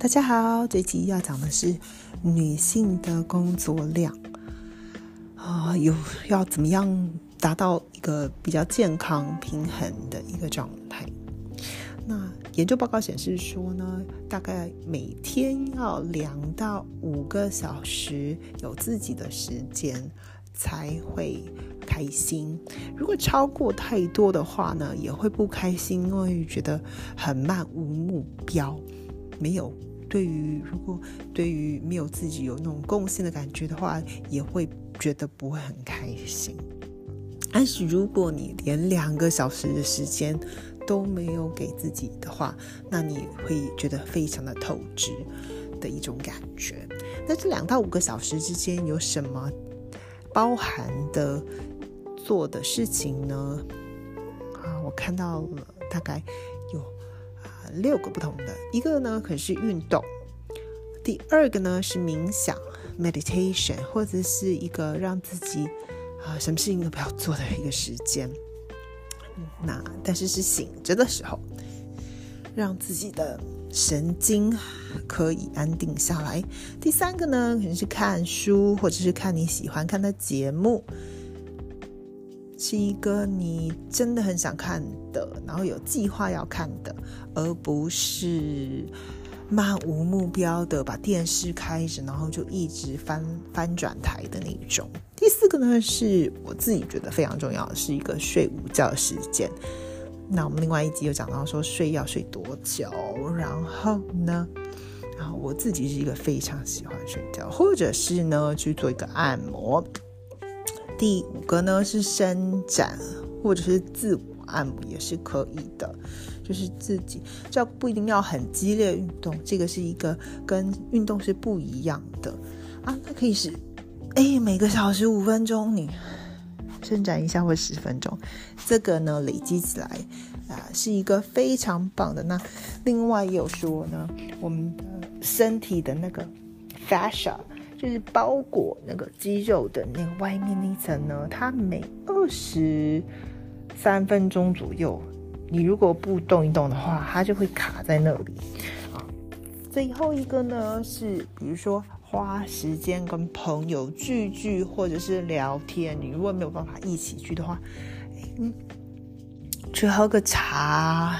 大家好，这集要讲的是女性的工作量啊，有要怎么样达到一个比较健康平衡的一个状态。那研究报告显示说呢，大概每天要两到五个小时有自己的时间才会开心。如果超过太多的话呢，也会不开心，因为觉得很漫无目标，没有对于如果对于没有自己有那种贡献的感觉的话，也会觉得不会很开心。但是如果你连两个小时的时间，都没有给自己的话，那你会觉得非常的透支的一种感觉。那这两到五个小时之间有什么包含的做的事情呢？啊，我看到了大概有六个不同的，一个呢可能是运动，第二个呢是冥想 （meditation） 或者是一个让自己啊什么事情都不要做的一个时间。那但是是醒着的时候，让自己的神经可以安定下来。第三个呢，可能是看书，或者是看你喜欢看的节目，是一个你真的很想看的，然后有计划要看的，而不是漫无目标的把电视开着，然后就一直翻翻转台的那种。第四个呢，是我自己觉得非常重要的，是一个睡午觉时间。那我们另外一集有讲到说睡要睡多久，然后呢，然后我自己是一个非常喜欢睡觉，或者是呢去做一个按摩。第五个呢是伸展，或者是自我按摩也是可以的，就是自己这不一定要很激烈运动，这个是一个跟运动是不一样的啊，那可以是哎每个小时五分钟你伸展一下或十分钟，这个呢累积起来啊是一个非常棒的。那另外也有说呢，我们身体的那个 fascia。就是包裹那个肌肉的那个外面那一层呢，它每二十三分钟左右，你如果不动一动的话，它就会卡在那里啊。最后一个呢是，比如说花时间跟朋友聚聚或者是聊天，你如果没有办法一起去的话，嗯，去喝个茶，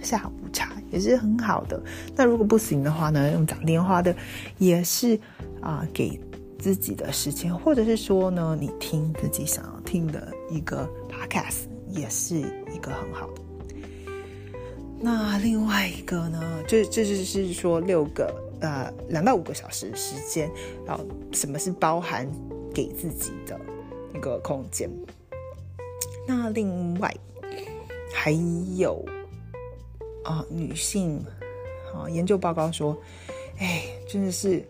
下午茶也是很好的。那如果不行的话呢，用讲电话的也是。啊，给自己的时间，或者是说呢，你听自己想要听的一个 podcast，也是一个很好的。那另外一个呢，这这就是说六个呃两到五个小时时间，然后什么是包含给自己的一个空间？那另外还有啊，女性啊研究报告说，哎，真的是。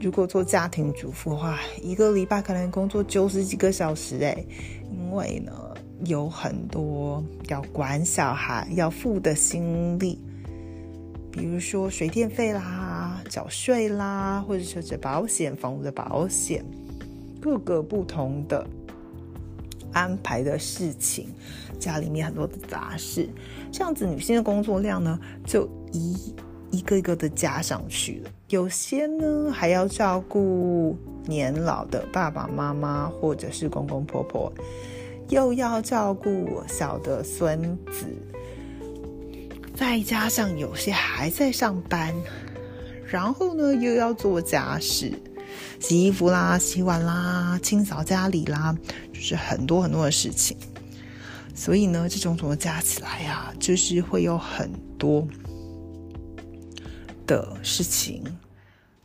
如果做家庭主妇的话，一个礼拜可能工作九十几个小时哎，因为呢有很多要管小孩要付的心力，比如说水电费啦、缴税啦，或者说是保险、房屋的保险，各个不同的安排的事情，家里面很多的杂事，这样子女性的工作量呢就一。一个一个的加上去了，有些呢还要照顾年老的爸爸妈妈或者是公公婆婆，又要照顾小的孙子，再加上有些还在上班，然后呢又要做家事，洗衣服啦、洗碗啦、清扫家里啦，就是很多很多的事情。所以呢，这种种的加起来呀，就是会有很多。的事情，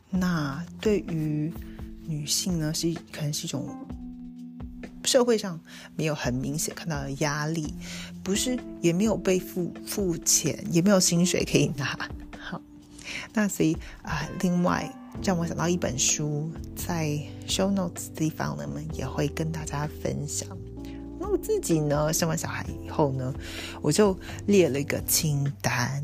那对于女性呢，是可能是一种社会上没有很明显看到的压力，不是也没有被付付钱，也没有薪水可以拿。好，那所以啊，另外让我想到一本书，在 show notes 地方呢，也会跟大家分享。那我自己呢，生完小孩以后呢，我就列了一个清单。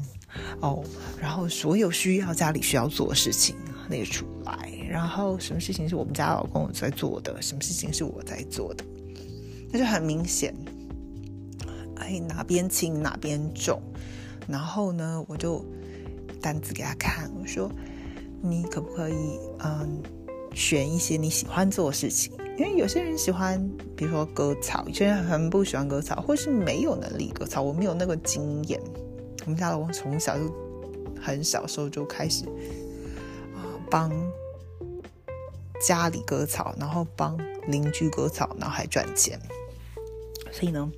哦，然后所有需要家里需要做的事情列出来，然后什么事情是我们家老公在做的，什么事情是我在做的，那就很明显，哎，哪边轻哪边重，然后呢，我就单子给他看，我说你可不可以嗯选一些你喜欢做的事情？因为有些人喜欢，比如说割草，有些人很不喜欢割草，或是没有能力割草。我没有那个经验。我们家老公从小就很小时候就开始啊帮家里割草，然后帮邻居割草，然后还赚钱。所以呢，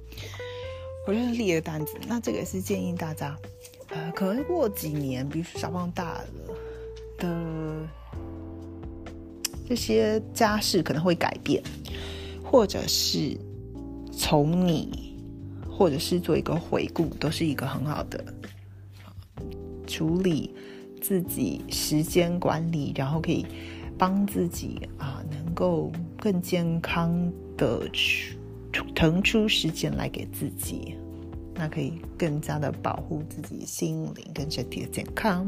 我就是列了单子。那这个也是建议大家，呃，可能过几年，比如说小胖大了的。这些家事可能会改变，或者是从你，或者是做一个回顾，都是一个很好的处理自己时间管理，然后可以帮自己啊，能够更健康的去腾出时间来给自己，那可以更加的保护自己心灵跟身体的健康。